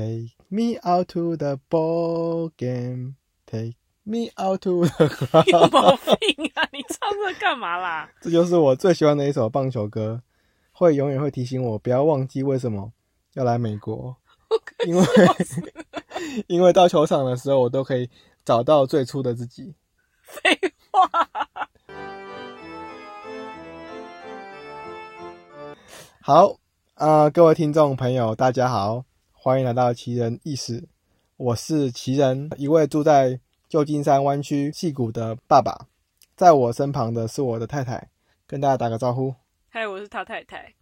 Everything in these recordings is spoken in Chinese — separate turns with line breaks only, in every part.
Take me out to the ball game. Take me out to the
有.毛病啊！你唱这干嘛啦？
这就是我最喜欢的一首棒球歌，会永远会提醒我不要忘记为什么要来美国，因为因为到球场的时候，我都可以找到最初的自己。
废话，
好，呃，各位听众朋友，大家好，欢迎来到奇人异事，我是奇人，一位住在旧金山湾区戏谷的爸爸，在我身旁的是我的太太，跟大家打个招呼。
嗨，我是他太太。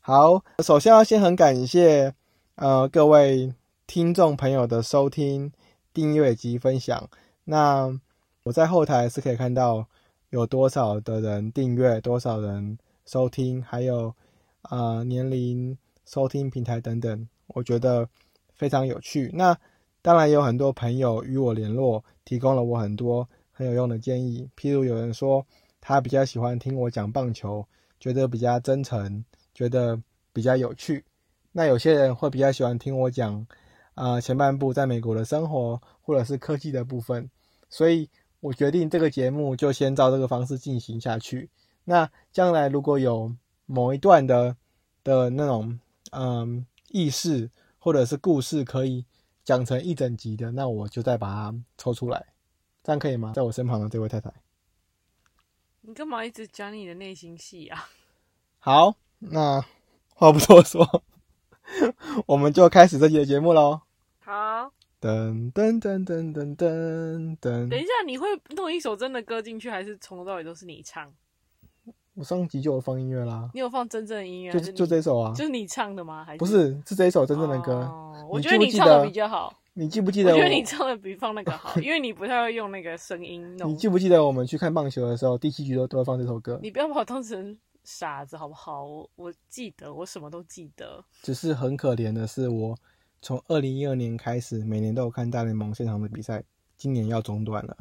好，首先要先很感谢呃各位听众朋友的收听、订阅及分享。那我在后台是可以看到有多少的人订阅，多少人收听，还有呃年龄、收听平台等等，我觉得非常有趣。那当然也有很多朋友与我联络，提供了我很多很有用的建议。譬如有人说他比较喜欢听我讲棒球，觉得比较真诚。觉得比较有趣。那有些人会比较喜欢听我讲，啊、前半部在美国的生活或者是科技的部分，所以我决定这个节目就先照这个方式进行下去。那将来如果有某一段的的那种嗯意识或者是故事可以讲成一整集的，那我就再把它抽出来，这样可以吗？在我身旁的这位太太。
你干嘛一直讲你的内心戏啊？
好，那话不多说，我们就开始这期的节目喽。
好，
噔噔噔噔噔噔噔，
等一下，你会弄一首真的歌进去，还是从头到尾都是你唱？
我上集就有放音乐啦，
你有放真正的音乐，
就
是
就这首啊，
就是你唱的吗？还是
不是是这一首真正的歌。
哦我觉得你唱的比较好。
你记不记得我？
我觉得你唱的比放那个好，因为你不太会用那个声音弄
你。记不记得我们去看棒球的时候，第七局都都会放这首歌？
你不要把我当成傻子好不好？我我记得，我什么都记得。
只是很可怜的是，我从二零一二年开始，每年都有看大联盟现场的比赛，今年要中断了。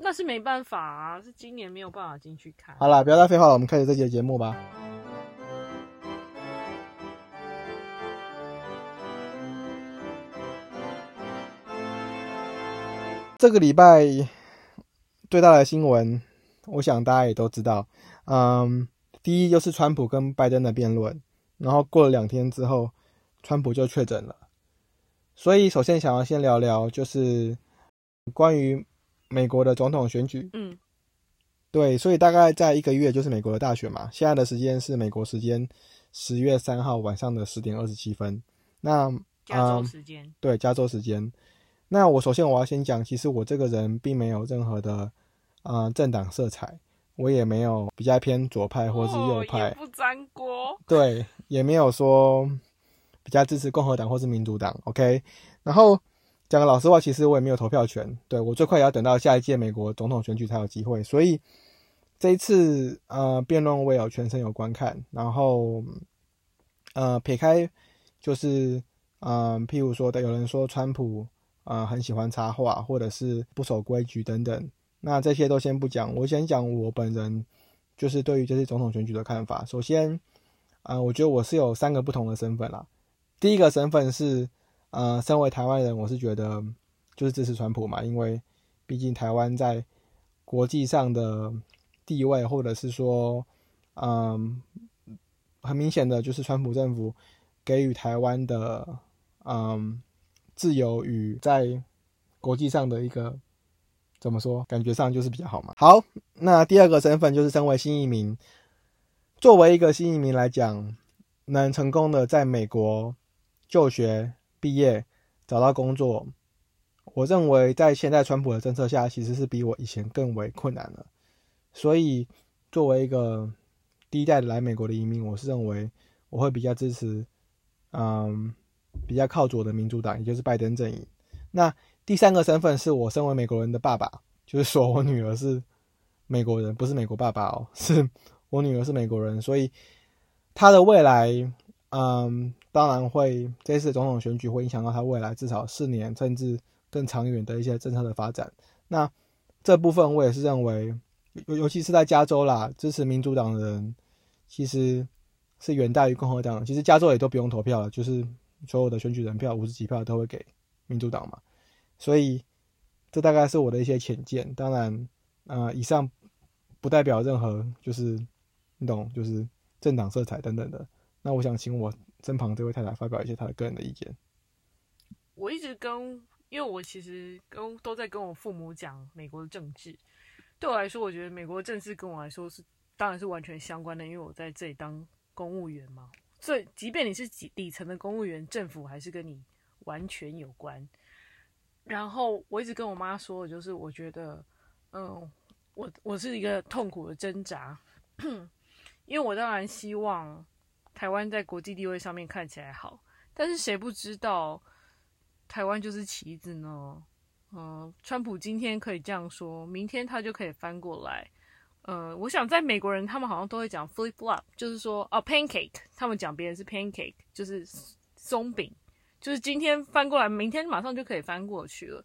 那是没办法啊，是今年没有办法进去看。
好啦，不要再废话了，我们开始这期的节目吧。这个礼拜最大的新闻，我想大家也都知道。嗯，第一就是川普跟拜登的辩论，然后过了两天之后，川普就确诊了。所以，首先想要先聊聊，就是关于美国的总统选举。
嗯，
对，所以大概在一个月就是美国的大选嘛。现在的时间是美国时间十月三号晚上的十点二十七分。那
加州
嗯
时间。
对加州时间。那我首先我要先讲，其实我这个人并没有任何的呃政党色彩，我也没有比较偏左派或是右
哦
派，
也不沾锅。
对，也没有说比较支持共和党或是民主党。OK，然后讲个老实话，其实我也没有投票权，对我最快也要等到下一届美国总统选举才有机会，所以这一次呃辩论我也有全程有观看，然后呃撇开就是嗯、譬如说的有人说川普呃很喜欢插话，或者是不守规矩等等，那这些都先不讲，我先讲我本人就是对于这次总统选举的看法。首先，呃，我觉得我是有三个不同的身份啦。第一个身份是，呃，身为台湾人，我是觉得就是支持川普嘛，因为毕竟台湾在国际上的地位，或者是说，嗯，很明显的就是川普政府给予台湾的，嗯，自由与在国际上的一个怎么说，感觉上就是比较好嘛。好，那第二个身份就是身为新移民，作为一个新移民来讲，能成功的在美国就学、毕业、找到工作，我认为在现在川普的政策下，其实是比我以前更为困难了。所以，作为一个第一代来美国的移民，我是认为我会比较支持，嗯，比较靠左的民主党，也就是拜登阵营。那第三个身份是我身为美国人的爸爸，就是说我女儿是美国人，不是美国爸爸哦，是我女儿是美国人，所以她的未来，嗯，当然会这次总统选举会影响到他未来至少四年甚至更长远的一些政策的发展。那这部分我也是认为，尤尤其是在加州啦，支持民主党的人其实是远大于共和党。其实加州也都不用投票了，就是所有的选举人票五十几票都会给民主党嘛，所以这大概是我的一些浅见。当然，呃，以上不代表任何就是你懂，就是政党色彩等等的。那我想请我身旁这位太太发表一些她的个人的意见。
我一直跟，因为我其实跟都在跟我父母讲美国的政治。对我来说，我觉得美国政治跟我来说是当然是完全相关的，因为我在这里当公务员嘛。所以，即便你是底底层的公务员，政府还是跟你完全有关。然后，我一直跟我妈说，就是我觉得，嗯，我我是一个痛苦的挣扎，因为我当然希望台湾在国际地位上面看起来好，但是谁不知道？台湾就是棋子呢，嗯，川普今天可以这样说，明天他就可以翻过来。呃，我想在美国人他们好像都会讲 flip flop，就是说哦 pancake，他们讲别人是 pancake，就是松饼，就是今天翻过来，明天马上就可以翻过去了。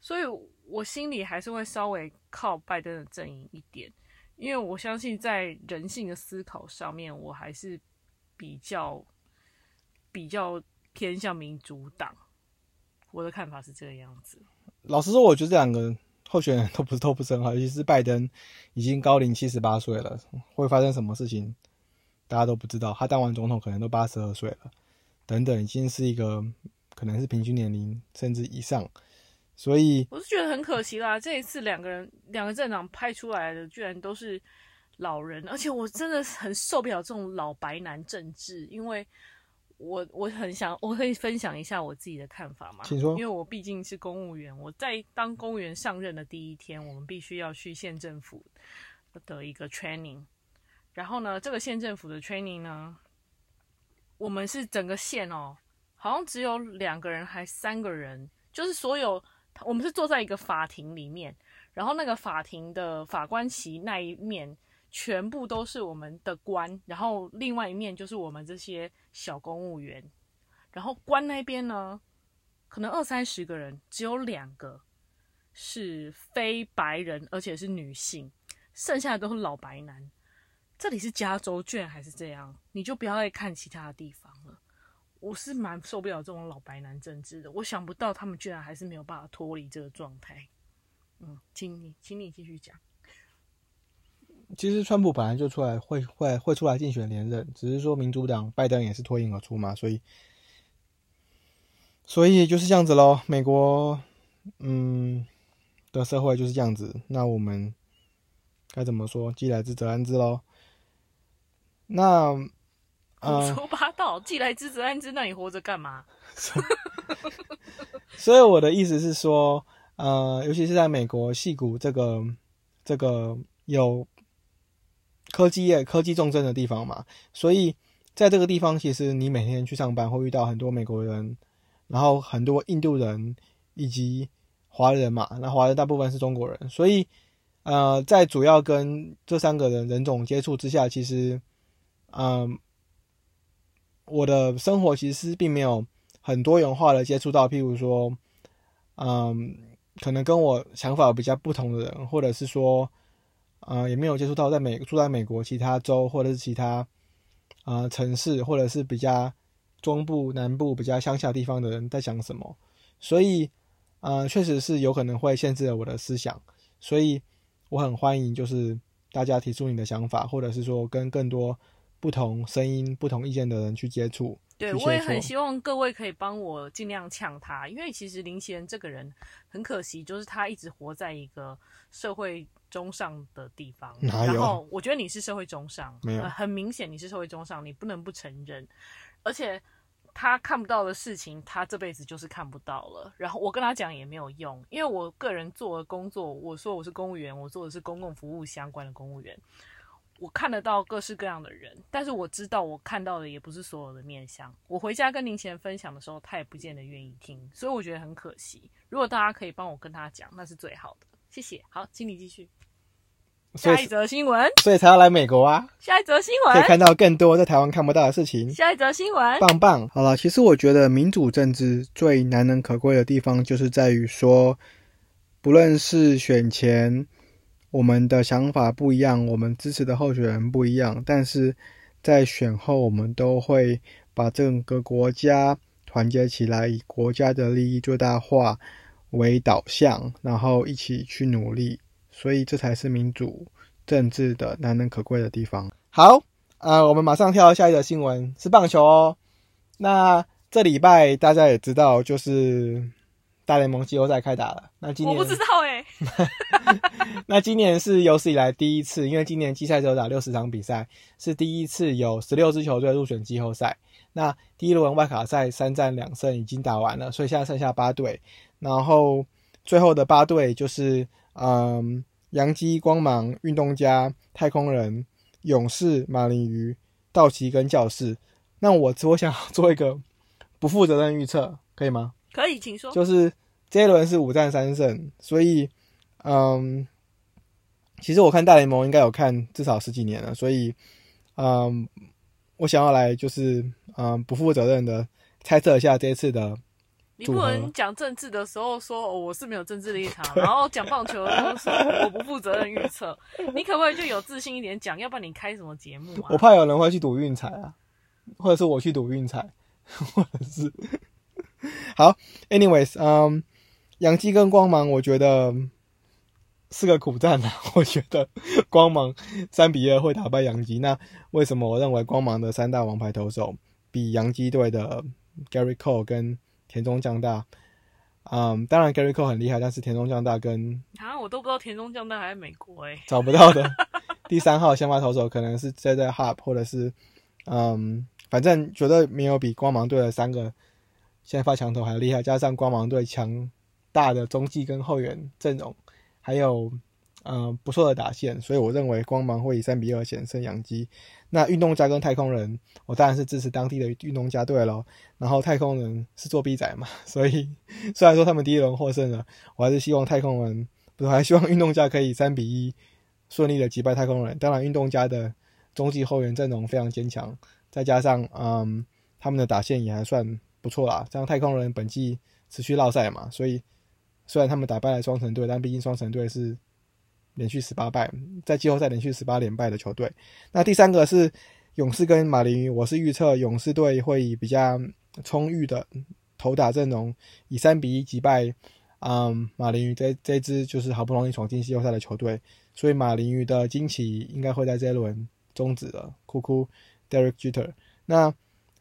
所以我心里还是会稍微靠拜登的阵营一点，因为我相信在人性的思考上面，我还是比较比较偏向民主党。我的看法是这个样子。
老实说，我觉得这两个候选人都不是都不是很好，尤其是拜登已经高龄七十八岁了，会发生什么事情大家都不知道。他当完总统可能都八十二岁了，等等，已经是一个可能是平均年龄甚至以上。所以
我是觉得很可惜啦。这一次两个人两个镇长派出来的居然都是老人，而且我真的很受不了这种老白男政治，因为。我我很想，我可以分享一下我自己的看法嘛？
请说。
因为我毕竟是公务员，我在当公务员上任的第一天，我们必须要去县政府的一个 training。然后呢，这个县政府的 training 呢，我们是整个县哦，好像只有两个人还三个人，就是所有我们是坐在一个法庭里面，然后那个法庭的法官席那一面。全部都是我们的官，然后另外一面就是我们这些小公务员，然后官那边呢，可能二三十个人，只有两个是非白人，而且是女性，剩下的都是老白男。这里是加州，卷还是这样，你就不要再看其他的地方了。我是蛮受不了这种老白男政治的，我想不到他们居然还是没有办法脱离这个状态。嗯，请你，请你继续讲。
其实川普本来就出来会会会出来竞选连任，只是说民主党拜登也是脱颖而出嘛，所以所以就是这样子喽。美国嗯的社会就是这样子，那我们该怎么说？既来之则安之喽。那
胡说八道，既来之则安之，那你活着干嘛？
所以我的意思是说，呃，尤其是在美国戏骨这个这个有。科技业、科技重镇的地方嘛，所以在这个地方，其实你每天去上班会遇到很多美国人，然后很多印度人以及华人嘛。那华人大部分是中国人，所以呃，在主要跟这三个人人种接触之下，其实嗯，我的生活其实并没有很多元化的接触到，譬如说，嗯，可能跟我想法比较不同的人，或者是说。呃，也没有接触到在美住在美国其他州或者是其他啊城市，或者是比较中部、南部比较乡下地方的人在想什么，所以呃，确实是有可能会限制了我的思想，所以我很欢迎就是大家提出你的想法，或者是说跟更多不同声音、不同意见的人去接触。
对，我也很希望各位可以帮我尽量呛他，因为其实林奇人这个人很可惜，就是他一直活在一个社会中上的地方。然后我觉得你是社会中上，
没有，
很明显你是社会中上，你不能不承认。而且他看不到的事情，他这辈子就是看不到了。然后我跟他讲也没有用，因为我个人做的工作，我说我是公务员，我做的是公共服务相关的公务员。我看得到各式各样的人，但是我知道我看到的也不是所有的面相。我回家跟林贤分享的时候，他也不见得愿意听，所以我觉得很可惜。如果大家可以帮我跟他讲，那是最好的。谢谢。好，请你继续。下一则新闻，
所以才要来美国啊。
下一则新闻，
可以看到更多在台湾看不到的事情。
下一则新闻，
棒棒。好了，其实我觉得民主政治最难能可贵的地方，就是在于说，不论是选前。我们的想法不一样，我们支持的候选人不一样，但是在选后，我们都会把整个国家团结起来，以国家的利益最大化为导向，然后一起去努力。所以这才是民主政治的难能可贵的地方。好，呃，我们马上跳到下一个新闻，是棒球哦。那这礼拜大家也知道，就是大联盟季后赛开打了。那今年
我不知道哎
那今年是有史以来第一次，因为今年季赛只有打六十场比赛，是第一次有十六支球队入选季后赛。那第一轮外卡赛三战两胜已经打完了，所以现在剩下八队，然后最后的八队就是嗯，洋基、光芒、运动家、太空人、勇士、马林鱼、道奇跟教士。那我我想做一个不负责任预测，可以吗？
可以，请说。
就是这一轮是五战三胜，所以嗯，其实我看大联盟应该有看至少十几年了，所以嗯，我想要来就是嗯不负责任的猜测一下这一次的
你不能讲政治的时候说、哦、我是没有政治立场，然后讲棒球的时候说我不负责任预测。你可不可以就有自信一点讲？要不然你开什么节目啊？
我怕有人会去赌运彩啊，或者是我去赌运彩，或者是好，anyways，嗯，洋基跟光芒，我觉得是个苦战啊。我觉得光芒三比二会打败洋基。那为什么我认为光芒的三大王牌投手比洋基队的 Gary Cole 跟田中将大？嗯，当然 Gary Cole 很厉害，但是田中将大跟
啊，我都不知道田中将大还在美国哎、
找不到的 第三号先发投手可能是 J J Hub 或者是嗯，反正绝对没有比光芒队的三个先发强投还厉害，加上光芒队强大的中继跟后援阵容，还有嗯、呃不错的打线，所以我认为光芒会以三比二险胜洋基。那运动家跟太空人，我当然是支持当地的运动家队咯。然后太空人是作弊仔嘛，所以虽然说他们第一轮获胜了，我还是希望太空人，不是，还希望运动家可以三比一顺利的击败太空人。当然，运动家的中继后援阵容非常坚强，再加上嗯他们的打线也还算不错啦。这样太空人本季持续落赛嘛，所以虽然他们打败了双城队，但毕竟双城队是连续十八败，在季后赛连续十八连败的球队。那第三个是勇士跟马林鱼，我是预测勇士队会以比较充裕的投打阵容，以三比一击败嗯马林鱼这这支就是好不容易闯进季后赛的球队，所以马林鱼的惊奇应该会在这一轮终止了。哭哭 Derek Jeter，那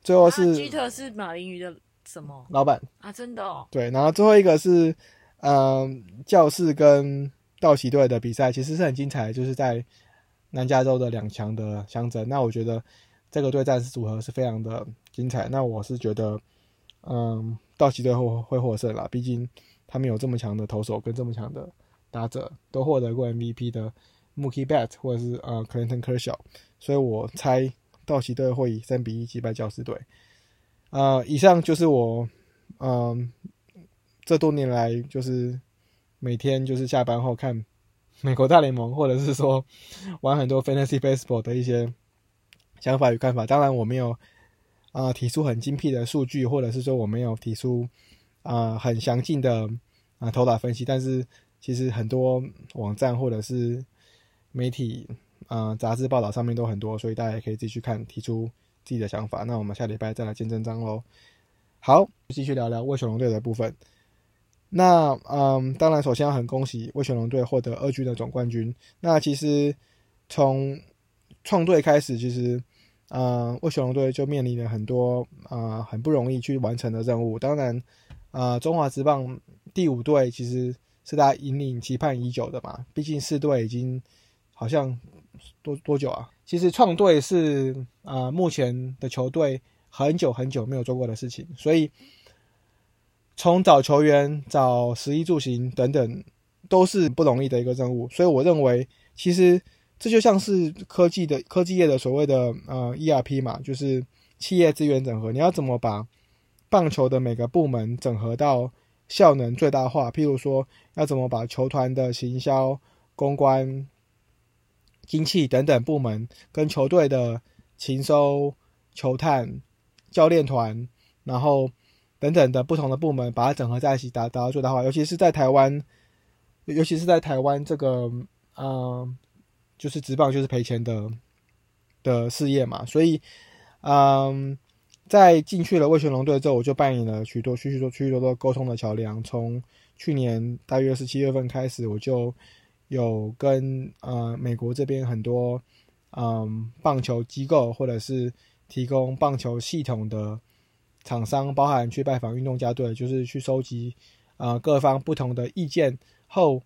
最后是
Jeter 是马林鱼的什么
老板。
啊？真的哦，
对，然后最后一个是，嗯、教室跟道奇队的比赛，其实是很精彩，就是在南加州的两强的相争。那我觉得这个对战组合是非常的精彩。那我是觉得，嗯，道奇队会会获胜啦，毕竟他们有这么强的投手跟这么强的打者，都获得过 MVP 的 Mookie Bet 或者是呃 Clinton Kershaw，所以我猜道奇队会以三比一击败教士队。呃，以上就是我嗯这多年来就是每天就是下班后看美国大联盟，或者是说玩很多 Fantasy Baseball 的一些想法与看法。当然，我没有啊、提出很精辟的数据，或者是说我没有提出啊、很详尽的啊、呃投打分析，但是其实很多网站或者是媒体啊、杂志报道上面都很多，所以大家也可以自己去看，提出自己的想法。那我们下礼拜再来见真章喽。好，继续聊聊魏雪龙队的部分。那嗯，当然，首先要很恭喜魏雪龙队获得二军的总冠军。那其实从创队开始，其实呃，魏雪龙队就面临了很多呃很不容易去完成的任务。当然，呃，中华职棒第五队其实是大家引领期盼已久的嘛，毕竟四队已经好像多多久啊？其实创队是呃目前的球队很久很久没有做过的事情，所以。从找球员、找食衣住行等等，都是不容易的一个任务。所以我认为，其实这就像是科技的科技业的所谓的呃 ERP 嘛，就是企业资源整合。你要怎么把棒球的每个部门整合到效能最大化？譬如说，要怎么把球团的行销、公关、经济等等部门跟球队的勤收、球探、教练团，然后等等的不同的部门，把它整合在一起，达达到最大化。尤其是在台湾，尤其是在台湾这个，嗯、就是职棒就是赔钱的的事业嘛，所以，嗯，在进去了魏全龙队之后，我就扮演了许多许许多许许多多沟通的桥梁。从去年大约是七月份开始，我就有跟呃美国这边很多嗯棒球机构或者是提供棒球系统的厂商，包含去拜访运动家队，就是去收集呃各方不同的意见后，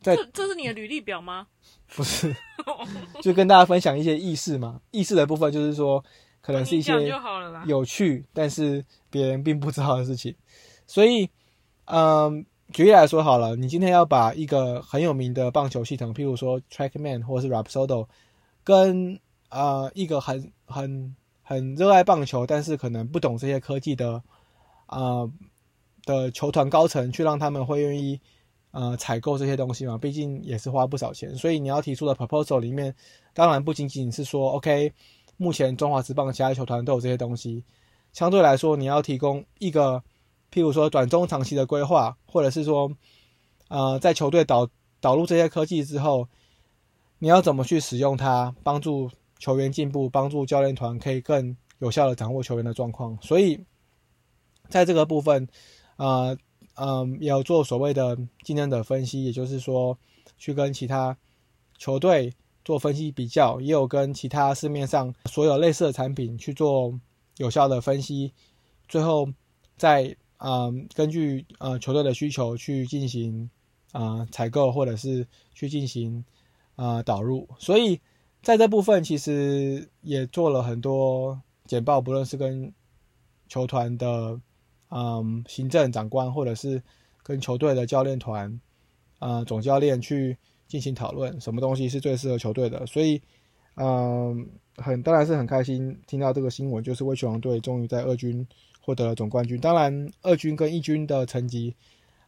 在
这这是你的履历表吗？
不是 就跟大家分享一些意识嘛。意识的部分就是说，可能是一些。有趣，但是别人并不知道的事情。所以，嗯，举例来说好了，你今天要把一个很有名的棒球系统，譬如说 TrackMan 或者是 Rapsodo，跟呃一个很很很热爱棒球，但是可能不懂这些科技的啊、的球团高层，去让他们会愿意呃采购这些东西嘛？毕竟也是花不少钱，所以你要提出的 proposal 里面，当然不仅仅是说 OK，目前中华职棒其他球团都有这些东西，相对来说你要提供一个譬如说短中长期的规划，或者是说呃在球队导导入这些科技之后，你要怎么去使用它，帮助球员进步，帮助教练团可以更有效的掌握球员的状况。所以，在这个部分，呃，嗯，也有做所谓的竞争者分析，也就是说，去跟其他球队做分析比较，也有跟其他市面上所有类似的产品去做有效的分析，最后再嗯根据呃球队的需求去进行啊、采购，或者是去进行啊、导入。所以在这部分其实也做了很多简报，不论是跟球团的嗯行政长官，或者是跟球队的教练团呃总教练去进行讨论，什么东西是最适合球队的。所以嗯很当然是很开心听到这个新闻，就是威权王队终于在二军获得了总冠军。当然二军跟一军的成绩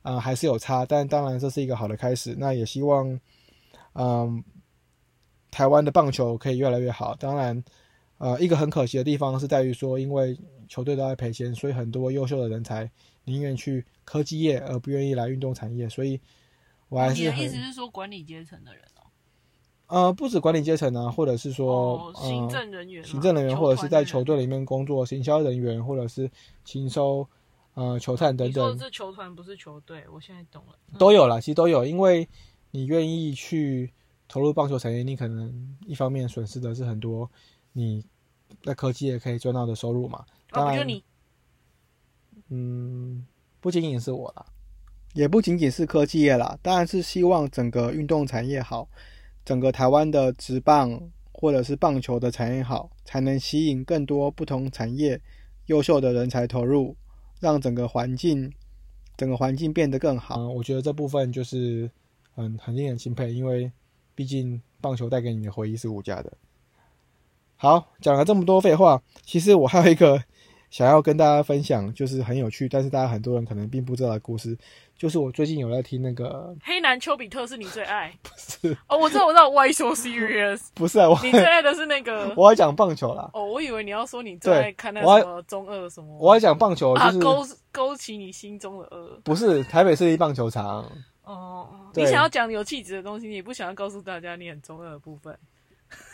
啊、还是有差，但当然这是一个好的开始。那也希望嗯。台湾的棒球可以越来越好。当然，呃，一个很可惜的地方是在于说，因为球队都在赔钱，所以很多优秀的人才宁愿去科技业，而不愿意来运动产业。所以，我还是
你的意思是说管理阶层的人哦，
呃，不止管理阶层啊，或者是说、
哦，行
呃
政人员嘛、
行政人员，或者是在球
队
队里面工作行销人员，或者是勤收呃球探等等
是球团，不是球队，我现在懂了。嗯
都有啦，其实都有，因为你愿意去投入棒球产业，你可能一方面损失的是很多你在科技也可以赚到的收入嘛。
哦，
当然？嗯，不仅仅是我啦，也不仅仅是科技业啦，当然是希望整个运动产业好，整个台湾的职棒或者是棒球的产业好，才能吸引更多不同产业优秀的人才投入，让整个环境整个环境变得更好。嗯我觉得这部分就是很很令人钦佩，因为毕竟棒球带给你的回忆是无价的。好，讲了这么多废话，其实我还有一个 想要跟大家分享，就是很有趣，但是大家很多人可能并不知道的故事，就是我最近有在听那个，
黑男丘比特是你最爱 不
是
哦，我知道，我知道，Why so serious？
不是啊？我
你最爱的是那个
我要讲棒球啦，
哦，我以为你要说你最
对
爱看那什么中二什么，
我要讲棒球，
啊，
就是、
勾勾起你心中的恶。
不是台北市立棒球场，
哦，
对
你想要讲有气质的东西，你不想要告诉大家你很中二的部分，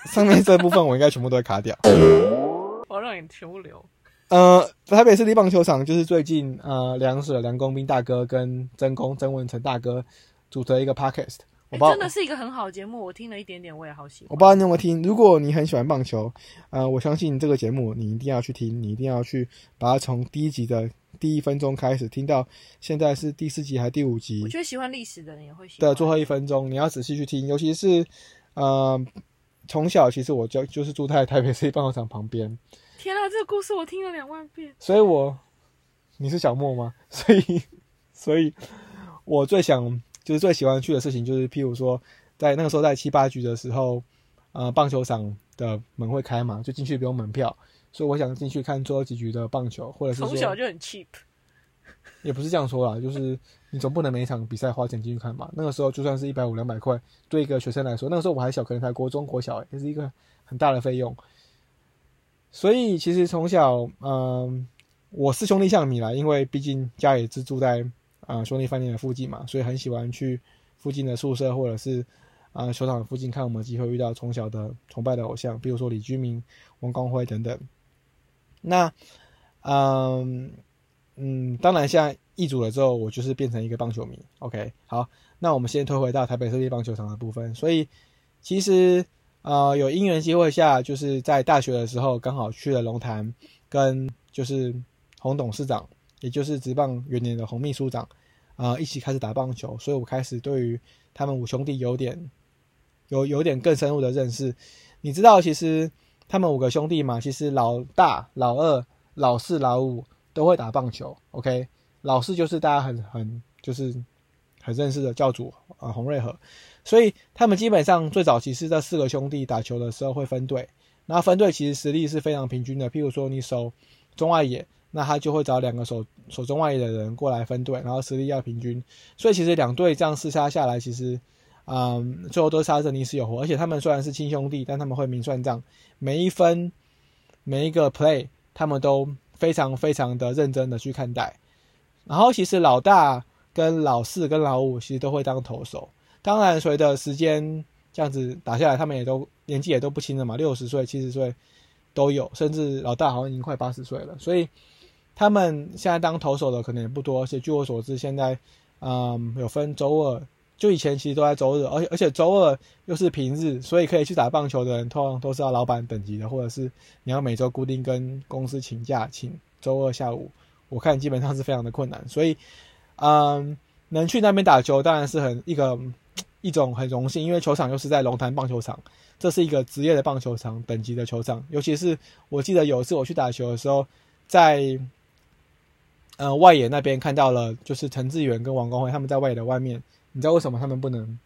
上面这部分我应该全部都会卡掉。
我要让你全部留。
呃，台北市立棒球场就是最近呃梁舍梁公斌大哥跟曾公曾文成大哥组成一个 podcast，我不
哎
知道
真的是一个很好的节目，我听了一点点，我也好喜欢。
我不知道你有没有听。如果你很喜欢棒球，呃，我相信这个节目你一定要去听，你一定要去把它从第一集的第一分钟开始听到现在是第四集还是第五集
我觉得喜欢历史的人也会喜欢。
的最后一分钟，你要仔细去听。尤其是呃，从小其实我就就是住在台北市棒球场旁边，
天啊，这个故事我听了两万遍。
所以我你是小莫吗？所以所以我最想就是最喜欢去的事情，就是譬如说在那个时候在七八局的时候，呃，棒球场的门会开嘛，就进去不用门票，所以我想进去看最后几局的棒球，或者是
从小就很 cheap，
也不是这样说啦，就是你总不能每一场比赛花钱进去看嘛？那个时候就算是一百五两百块，对一个学生来说，那个时候我还小，可能才国中国小，也是一个很大的费用。所以其实从小，嗯、我是兄弟像米啦，因为毕竟家也是住在啊、兄弟饭店的附近嘛，所以很喜欢去附近的宿舍或者是啊、球场附近看有没有机会遇到从小的崇拜的偶像，比如说李居明、王光辉等等。那，嗯嗯，当然现在易主了之后，我就是变成一个棒球迷。OK，好，那我们先推回到台北市立棒球场的部分。所以其实呃，有因缘机会下，就是在大学的时候刚好去了龙潭，跟就是洪董事长，也就是职棒元年的洪秘书长，啊，一起开始打棒球。所以我开始对于他们五兄弟有点有有点更深入的认识。你知道，其实他们五个兄弟嘛，其实老大、老二、老四、老五都会打棒球。OK，老四就是大家很很就是很认识的教主啊，洪瑞和。所以他们基本上最早其实这四个兄弟打球的时候会分队，然后分队其实实力是非常平均的。譬如说你守中外野，那他就会找两个手手中外野的人过来分队，然后实力要平均。所以其实两队这样厮杀下来，其实。嗯，最后都杀着你死有活，而且他们虽然是亲兄弟，但他们会明算账，每一分每一个 play，他们都非常非常的认真的去看待。然后其实老大跟老四跟老五其实都会当投手，当然随着时间这样子打下来，他们也都年纪也都不轻了嘛，六十岁、七十岁都有，甚至老大好像已经快八十岁了，所以他们现在当投手的可能也不多。而且据我所知，现在嗯有分周二。就以前其实都在周日，而且而且周二又是平日，所以可以去打棒球的人，通常都是要老板等级的，或者是你要每周固定跟公司请假，请周二下午，我看基本上是非常的困难。所以，嗯，能去那边打球当然是很一个一种很荣幸，因为球场又是在龙潭棒球场，这是一个职业的棒球场等级的球场。尤其是我记得有一次我去打球的时候，在呃外野那边看到了，就是陈志远跟王光辉他们在外野的外面。你知道为什么他们不能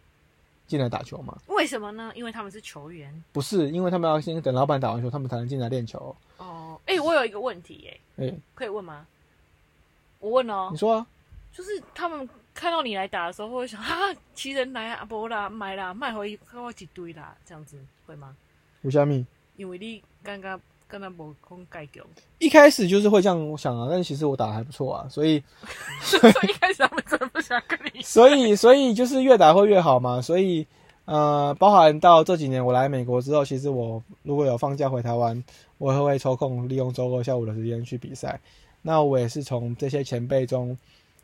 进来打球吗？
为什么呢？因为他们是球员。
不是，因为他们要先等老板打完球，他们才能进来练球。
哦，哎，我有一个问题，哎，哎，可以问吗？我问哦。
你说啊。
就是他们看到你来打的时候，会想啊，奇人来啊，不啦，买啦，卖回给我一堆啦，这样子会吗？
吴虾米？
因为你刚刚。跟他无空盖掉。
一开始就是会这样想啊，但其实我打的还不错啊，所以
所以一开始他们真的不想跟你。
所以所以就是越打会越好嘛，所以呃，包含到这几年我来美国之后，其实我如果有放假回台湾，我也会抽空利用周二下午的时间去比赛。那我也是从这些前辈中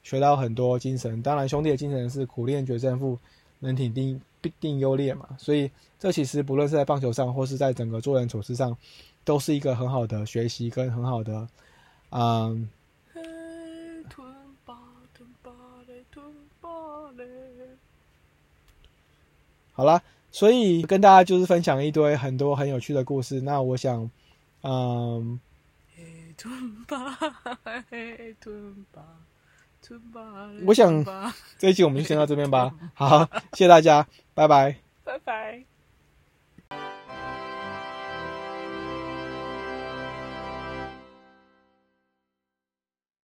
学到很多精神。当然，兄弟的精神是苦练决胜负，能挺定必定优劣嘛。所以这其实不论是在棒球上，或是在整个做人处事上。都是一个很好的学习跟很好的，嗯。好啦，所以跟大家就是分享一堆很多很有趣的故事。那我想，嗯。我想这一期我们就先到这边吧。好，谢谢大家，拜拜。
拜拜。